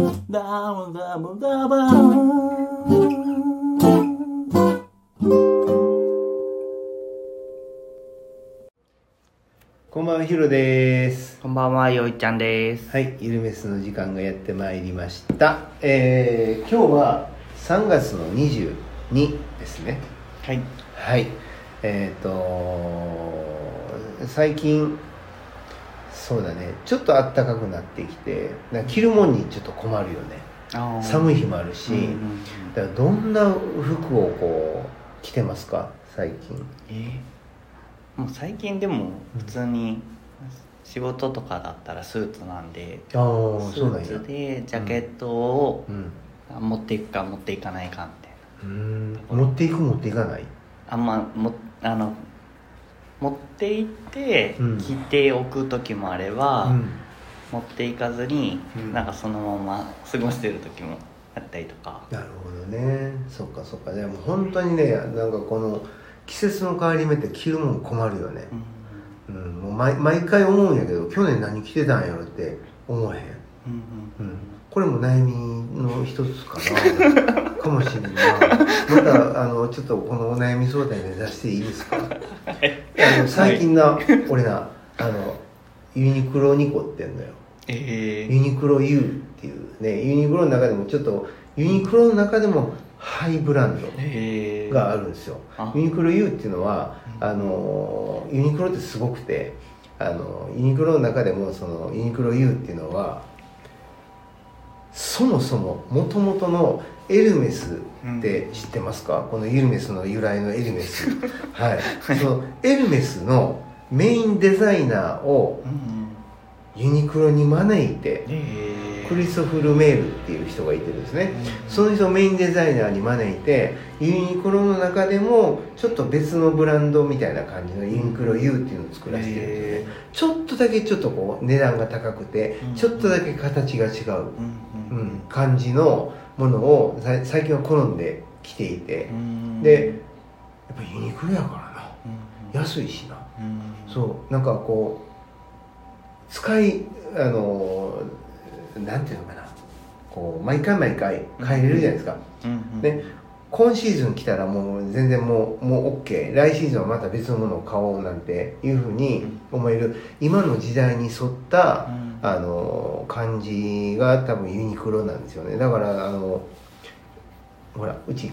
こんばんは、ヒロです。こんばんは、よいちゃんです。はい、ゆるめすの時間がやってまいりました。えー、今日は3月の22ですね。はい。はい。えっ、と最近、そうだね、ちょっと暖かくなってきて、着るもんにちょっと困るよね。寒い日もあるし、うんうんうんだからどんな服をこう着てますか、最近。え？ーもう最近でも普通に仕事とかだったらスーツなんで、ああ、スそうなんや。ーツでジャケットをうん。持っていくか持っていかないかみたいな。うーん持っていく持っていかない？あんまもあの持って行ってうん。着ておく時もあれば、うん。持っていかずに、うん。なんかそのまま 過ごしてる時もあったりとか。なるほどね。そっかそっか。でも本当にねなんかこの季節の変わり目って着るもん困るよね。うん。うん、もう毎毎回思うんやけど去年何着てたんやろ？って思わへん、うん。うん、これも悩みの一つかな かもしれんなまたあのちょっとこのお悩み相談に出していいですか？あの最近な、俺なあのユニクロに凝ってんのよ。えユニクロ U っていうねユニクロの中でもちょっとユニクロの中でもハイブランドえー、があるんですよ。あ。ユニクロ U っていうのはあのユニクロってすごくてあのユニクロの中でもそのユニクロ U っていうのはそもそももともとのエルメスって知ってますか、このエルメスの由来のエルメス。はい。そのエルメスのメインデザイナーをうんうん。ユニクロに招いてえ。ー、クリストフ・ルメールっていう人がいてですね、その人をメインデザイナーに招いてユニクロの中でもちょっと別のブランドみたいな感じのユニクロ U っていうのを作らせてるんですね。ちょっとだけちょっとこう値段が高くてうんちょっとだけ形が違う、うんううん。ん、感じのものをさ最近は好んで着ていて。うん。でやっぱユニクロやからな。うん。安いしな。うん。そう。なんかこう使いあのなんていうのかな。こう毎回毎回変えれるじゃないですか、うん。うん。ね今シーズン来たらもう全然もうもう OK 来シーズンはまた別のものを買おうなんていうふうに思える。今の時代に沿った、うんあの感じが多分ユニクロなんですよね。だからあのほらうち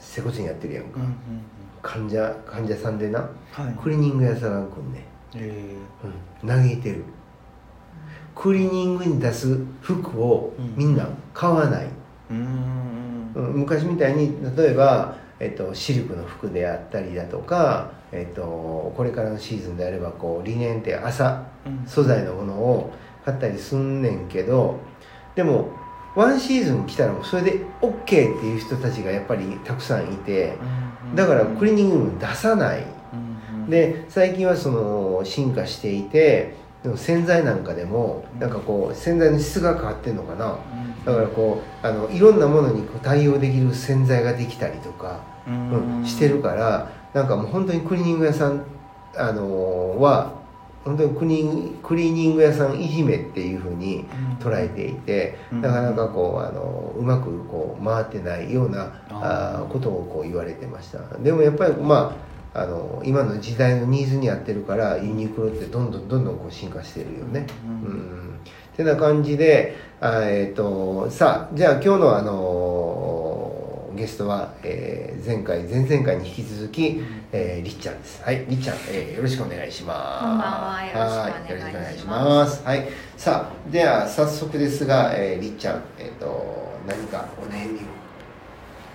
接骨院やってるやんか、うんうん患者患者さんでなはい。クリーニング屋さんが来んねん。えうん、嘆いてる。クリーニングに出す服をみんな買わない、ーうん。うん。昔みたいに例えば、えっと、シルクの服であったりだとか、えっと、これからのシーズンであればこうリネンって朝うん素材のものを買ったりすんねんけどでもワンシーズン来たらそれで OK っていう人たちがやっぱりたくさんいてうんだからクリーニングも出さない。で最近はその進化していてでも洗剤なんかでもなんかこう洗剤の質が変わってんのかな。だからこうあのいろんなものにこう対応できる洗剤ができたりとか、ううんんしてるからなんかもう本当にクリーニング屋さん、あのは本当にクリークリーニング屋さんいじめっていうふうに捉えていて、うん。なかなかこうあのうまくこう回ってないようなあことをこう言われてました。でもやっぱりまああの今の時代のニーズに合ってるからユニクロってどんどんどんどんこう進化してるよね、うん。うん。てな感じであえっ、とさあじゃあ今日のあのゲストは、えー前回前々回に引き続き、えーりっちゃんです。はいりっちゃん、えーよろしくお願いします。こんばんはよろしくお願いします。はいよろしくお願いします。はいさあでは早速ですが、えーりっちゃんえっ、と何かお悩みを。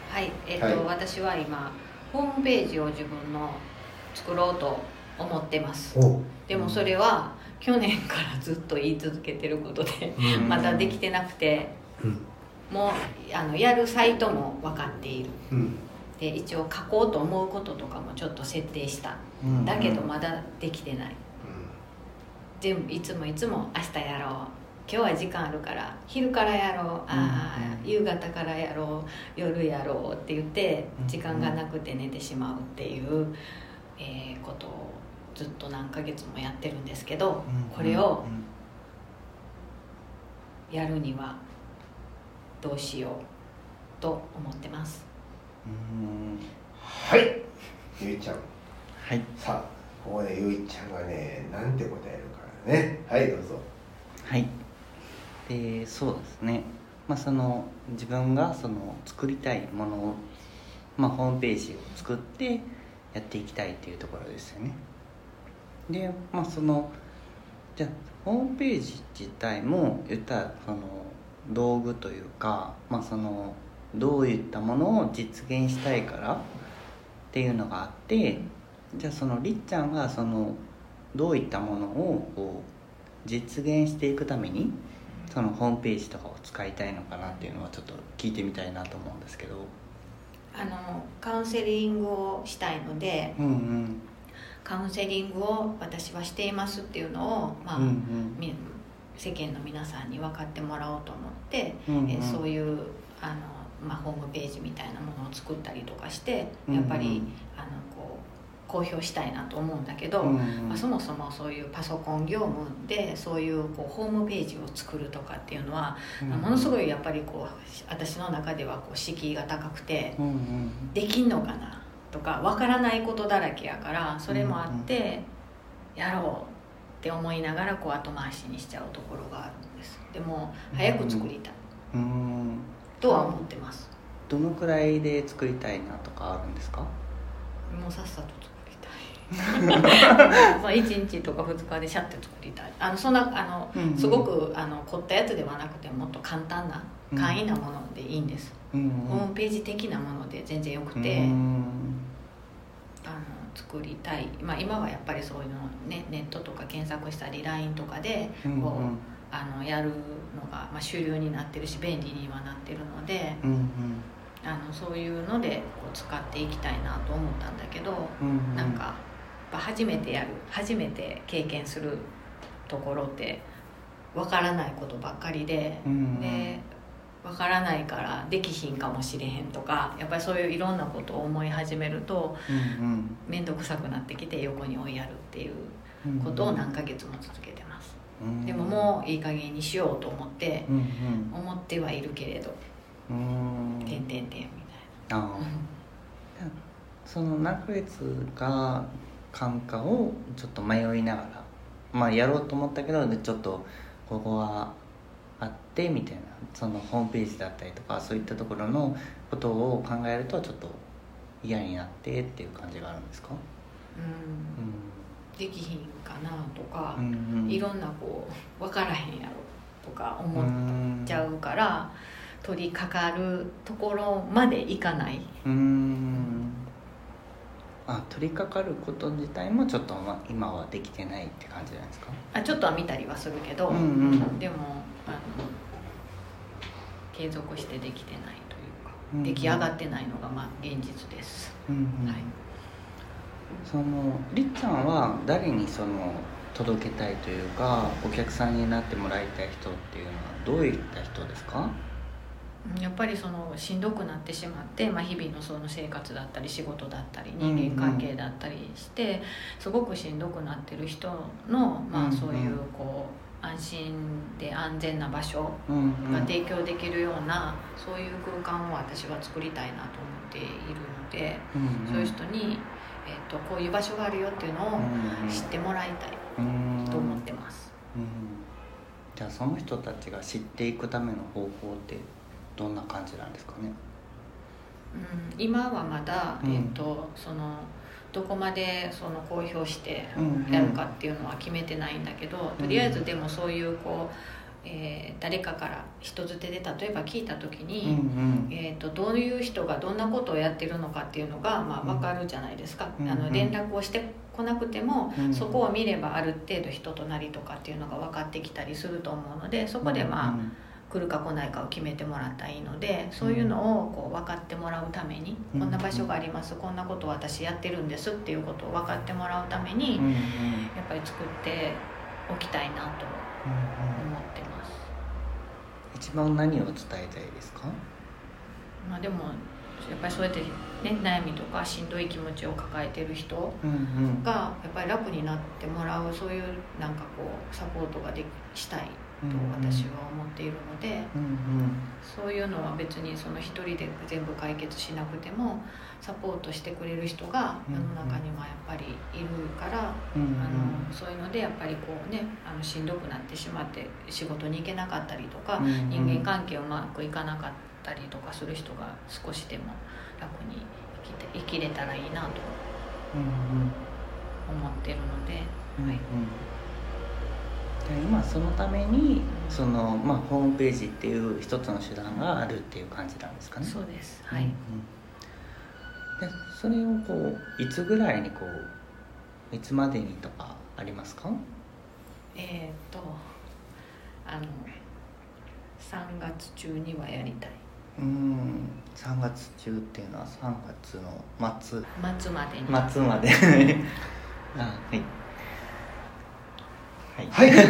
はい、えっ、と、はい。私は今ホームページを自分の作ろうと思ってます。お。でもそれは去年からずっと言い続けてることでうん。まだできてなくて。うんもうあのやるサイトも分かっている。うん。で一応書こうと思うこととかもちょっと設定した。うん。だけどまだできてない。全部いつもいつも明日やろう。今日は時間あるから昼からやろう。ああ、うん。夕方からやろう。夜やろうって言ってうん。時間がなくて寝てしまうっていう、えーことをずっと何ヶ月もやってるんですけど、うん。これをうん。やるにはどうしようと思ってます。うん。はい。ゆいちゃん。はい。さあここでゆいちゃんがねなんて答えるからね。はいどうぞ。はい。でそうですね。まあその自分がその作りたいものを、まあ、ホームページを作ってやっていきたいっていうところですよね。でまあそのじゃあホームページ自体も言ったらその道具というかまあそのどういったものを実現したいからっていうのがあってじゃあそのりっちゃんがそのどういったものをこう実現していくためにそのホームページとかを使いたいのかなっていうのはちょっと聞いてみたいなと思うんですけど。あのカウンセリングをしたいのでうんうん。カウンセリングを私はしていますっていうのを、まあうんうん。み世間の皆さんに分かってもらおうと思って、うんうん。えそういうあの、まあ、ホームページみたいなものを作ったりとかしてうんうん。やっぱり、あのこう公表したいなと思うんだけど、うんうん。まあ、そもそもそういうパソコン業務でそういうこうホームページを作るとかっていうのは、ものすごいやっぱりこう私の中ではこう敷居が高くて。うんうん。できんのかなとかわからないことだらけやからそれもあってやろうって思いながらこう後回しにしちゃうところがあるんです。でも早く作りたい。うん。とは思ってますどのくらいで作りたいなとかあるんですか？もうさっさと作りたい。まあ1日とか2日でシャッて作りたい。あのそんなあの、うんうん。すごくあの凝ったやつではなくてもっと簡単なうん簡易なものでいいんです、うんホームページ的なもので全然よくて、うんあの作りたい、まあ、今はやっぱりそういうの、ね、ネットとか検索したり LINE とかでこう、うん。うんあのやるのが、まあ、主流になってるし便利にはなってるのでうん。あのそういうのでこう使っていきたいなと思ったんだけど、うんうん。なんかやっぱ初めてやる初めて経験するところってわからないことばっかりで、うんうん。でわからないからできひんかもしれへんとかやっぱりそういういろんなことを思い始めるとうん面倒くさくなってきて横に追いやるっていううんことを何ヶ月も続けてます、うん。でももういい加減にしようと思ってうんうん。思ってはいるけれどうん「てんてんてん」みたいあな、あその何ヶ月か間かをちょっと迷いながらまあやろうと思ったけどでちょっとここはあってみたいなそのホームページだったりとかそういったところのことを考えるとちょっと嫌になってっていう感じがあるんですか？うん、できひんかなとかう、んいろんなこう分からへんやろとか思っんちゃうから、取り掛かるところまでいかない。うん。あ取り掛かること自体もちょっとまあ今はできてないって感じじゃないですか？あちょっとは見たりはするけど、うんうん。でもあの継続してできてないというか、うんうん。出来上がってないのがまあ現実です、うんうん。はい。そのりっちゃんは誰にその届けたいというかお客さんになってもらいたい人っていうのはどういった人ですか？うんやっぱりそのしんどくなってしまって、まあ、日々のその生活だったり仕事だったり人間関係だったりして、すごくしんどくなってる人の、まあ、そういうこう安心で安全な場所が提供できるような、そういう空間を私は作りたいなと思っているので、うんうん。そういう人に、えっとこういう場所があるよっていうのを知ってもらいたいうん。と思ってます。うん。じゃあその人たちが知っていくための方法ってどんな感じなんですかね？うん、今はまだ、うん。えっとそのどこまでその公表してうんうん。やるかっていうのは決めてないんだけど、とりあえずでもそういうこう、えー誰かから人づてで例えば聞いた時うんに、うん。えー、とどういう人がどんなことをやってるのかっていうのが、まあ、うん。分かるじゃないですか、うんうん。あの連絡をしてこなくても、うんそこを見ればある程度人となりとかっていうのが分かってきたりすると思うのでそこでまあ、来るか来ないかを決めてもらったらいいのでそういうのをこう分かってもらうために、うん。こんな場所がありますこんなことを私やってるんですっていうことを分かってもらうために、やっぱり作っておきたいなと思ってます。一番何を伝えたいですか？まあ、でもやっぱりそうやって、ね、悩みとかしんどい気持ちを抱えてる人がやっぱり楽になってもらうそういうなんかこうサポートができしたい。と私は思っているので、うんそういうのは別にその一人で全部解決しなくてもサポートしてくれる人が世の中にはやっぱりいるから、うんうん。あのそういうのでやっぱりこうねあのしんどくなってしまって仕事に行けなかったりとか、うんうん。人間関係うまくいかなかったりとかする人が少しでも楽に生きて生きれたらいいなとうん思ってるので、うんはいで今そのためにその、まあ、ホームページっていう一つの手段があるっていう感じなんですかね。そうです。はい、うんうん。でそれをこういつぐらいにこういつまでにとかありますか？えーっとあの3月中にはやりたい。うん。3月中っていうのは3月の末。末までに。末まで。あはいはいはい。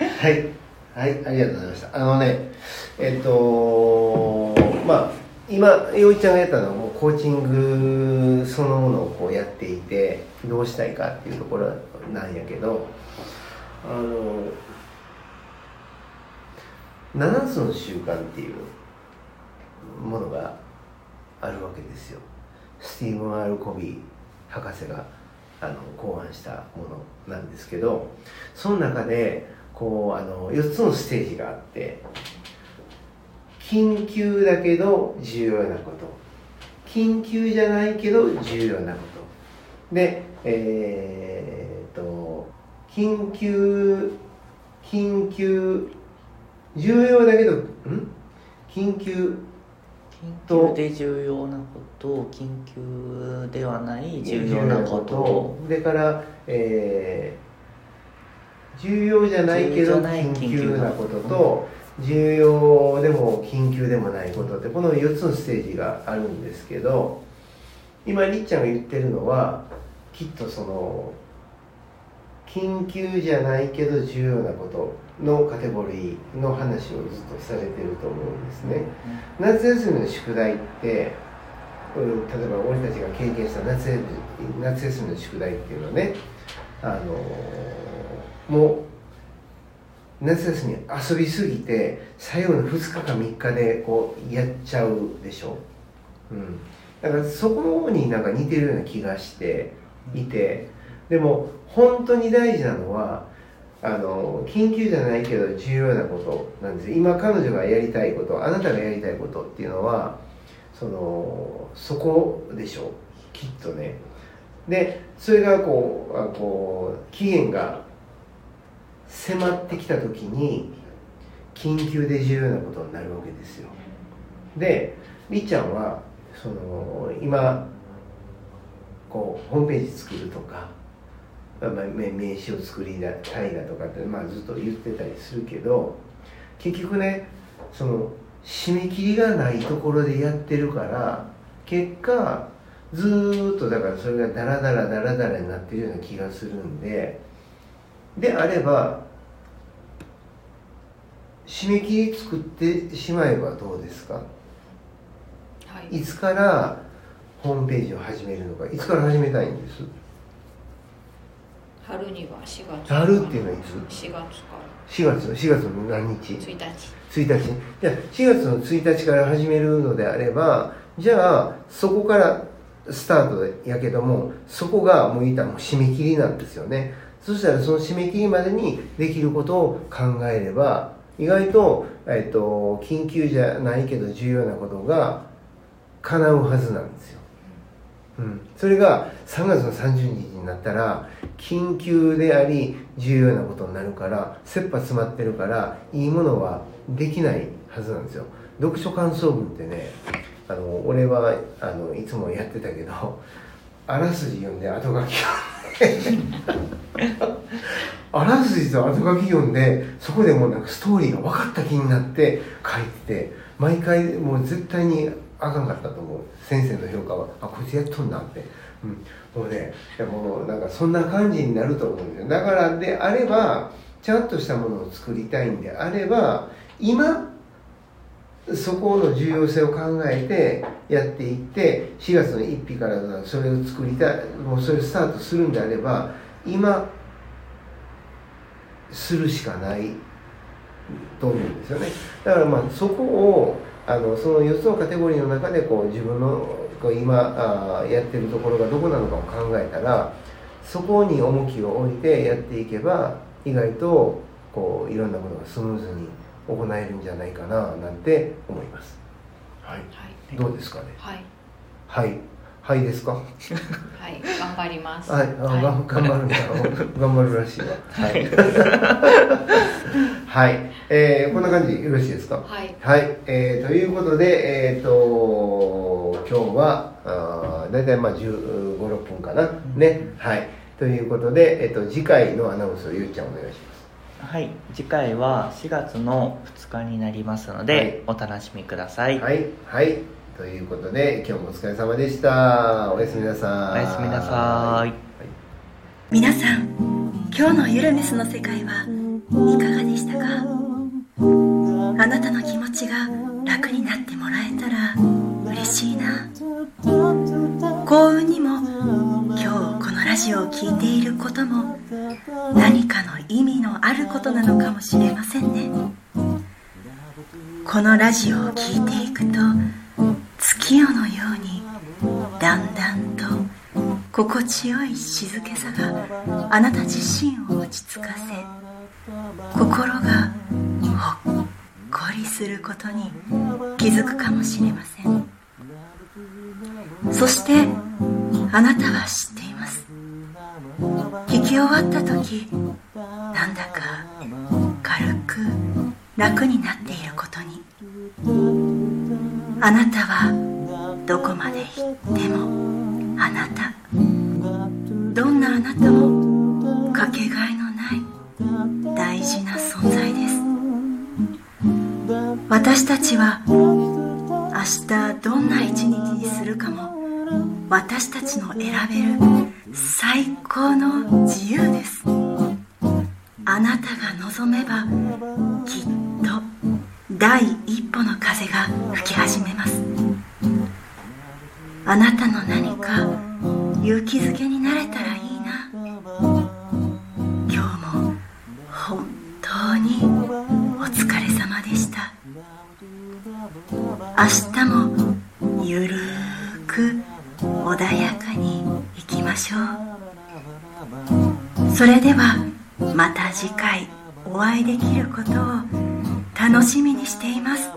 はい。はい。ありがとうございました。あのね、えっと、まあ、今、陽一ちゃんがやったのはもうコーチングそのものをこうやっていて、どうしたいかっていうところなんやけど、あの、7つの習慣っていうものがあるわけですよ。スティーブン・アルコビー博士があの考案したものなんですけどその中でこうあの4つのステージがあって緊急だけど重要なこと。緊急じゃないけど重要なこと。でえーっと緊急緊急重要だけどん？緊急緊急で重要なこと緊急ではない重要なこと。それから、えー重要じゃないけど緊急なこと。と重要でも緊急でもないことってこの4つのステージがあるんですけど今りっちゃんが言ってるのはきっとその緊急じゃないけど重要なことのカテゴリーの話をずっとされてると思うんですね。夏休みの宿題って、うん、例えば俺たちが経験した夏休み夏休みの宿題っていうのはねあのもう夏休み遊びすぎて最後の2日か3日でこうやっちゃうでしょ、うん、だからそこになんか似てるような気がしていてでも本当に大事なのはあの緊急じゃないけど重要なことなんです今彼女がやりたいことあなたがやりたいことっていうのはそのそこでしょう。きっとね。でそれがこうあこう期限が迫ってきた時に緊急で重要なことになるわけですよ。でりっちゃんはその今こうホームページ作るとか、名名刺を作りたいだとかって、まあ、ずっと言ってたりするけど結局ねその締め切りがないところでやってるから結果ずーっとだからそれがダラダラダラダラになってるような気がするんでであれば締め切り作ってしまえばどうですか？はい。いつからホームページを始めるのかいつから始めたいんです？春には4月。春っていうのはいつ？4月から。4月の4月の何日？1日。1日。じゃあ4月の1日から始めるのであればじゃあそこからスタートやけどもそこがもういったらもう締め切りなんですよね。そしたらその締め切りまでにできることを考えれば意外と,、えっと緊急じゃないけど重要なことが叶うはずなんですよ。うん、それが3月の30日になったら緊急であり重要なことになるから切羽詰まってるからいいものはできないはずなんですよ。読書感想文ってねあの俺はあのいつもやってたけどあらすじ読んで後書き読んであらすじと後書き読んでそこでもうなんかストーリーが分かった気になって書いてて毎回もう絶対にあかんかったと思う。先生の評価はあこいつやっとんなって、うん、もうねいやもうなんかそんな感じになると思うんですよ。だからであればちゃんとしたものを作りたいんであれば今そこの重要性を考えてやっていって4月の1日からそれを作りたいもうそれスタートするんであれば今するしかないと思うんですよね。だからまあそこをあのその4つのカテゴリーの中でこう自分のこう今あやってるところがどこなのかを考えたらそこに重きを置いてやっていけば意外とこういろんなことがスムーズに行えるんじゃないかななんて思います。はい、はいどうですかね？はいはい、はいですか？はい頑張りますはい、あ、はいがん頑張るんだ。頑張るらしいわ。はい。はい、えー、こんな感じでよろしいですか？はいはい、えー、ということで、えっ、と、今日は、あーだいたいまあ15、6分かな？ね。はい。ということで、えっ、と、次回のアナウンスをゆうちゃんお願いします。はい次回は4月の2日になりますので、お楽しみください、はい、はい。ということで、今日もお疲れ様でした。おやすみなさい。おやすみなさい皆さん今日のゆるメスの世界はいかがでしたか？あなたの気持ちが楽になってもらえたら嬉しいな幸運にも今日このラジオを聴いていることも何かの意味のあることなのかもしれませんねこのラジオを聴いていくと月夜のようにだんだんと心地よい静けさがあなた自身を落ち着かせ心がほっこりすることに気づくかもしれません。そしてあなたは知っています。聞き終わった時なんだか軽く楽になってあなたはどこまで行ってもあなたどんなあなたもかけがえのない大事な存在です。私たちは明日どんな一日にするかも私たちの選べる最高の自由です。あなたが望めばきっと第一歩の風が吹き始めます。あなたの何か勇気づけになれたらいいな。今日も本当にお疲れ様でした。明日もゆるく穏やかにいきましょう。それではまた次回お会いできることを楽しみにしています「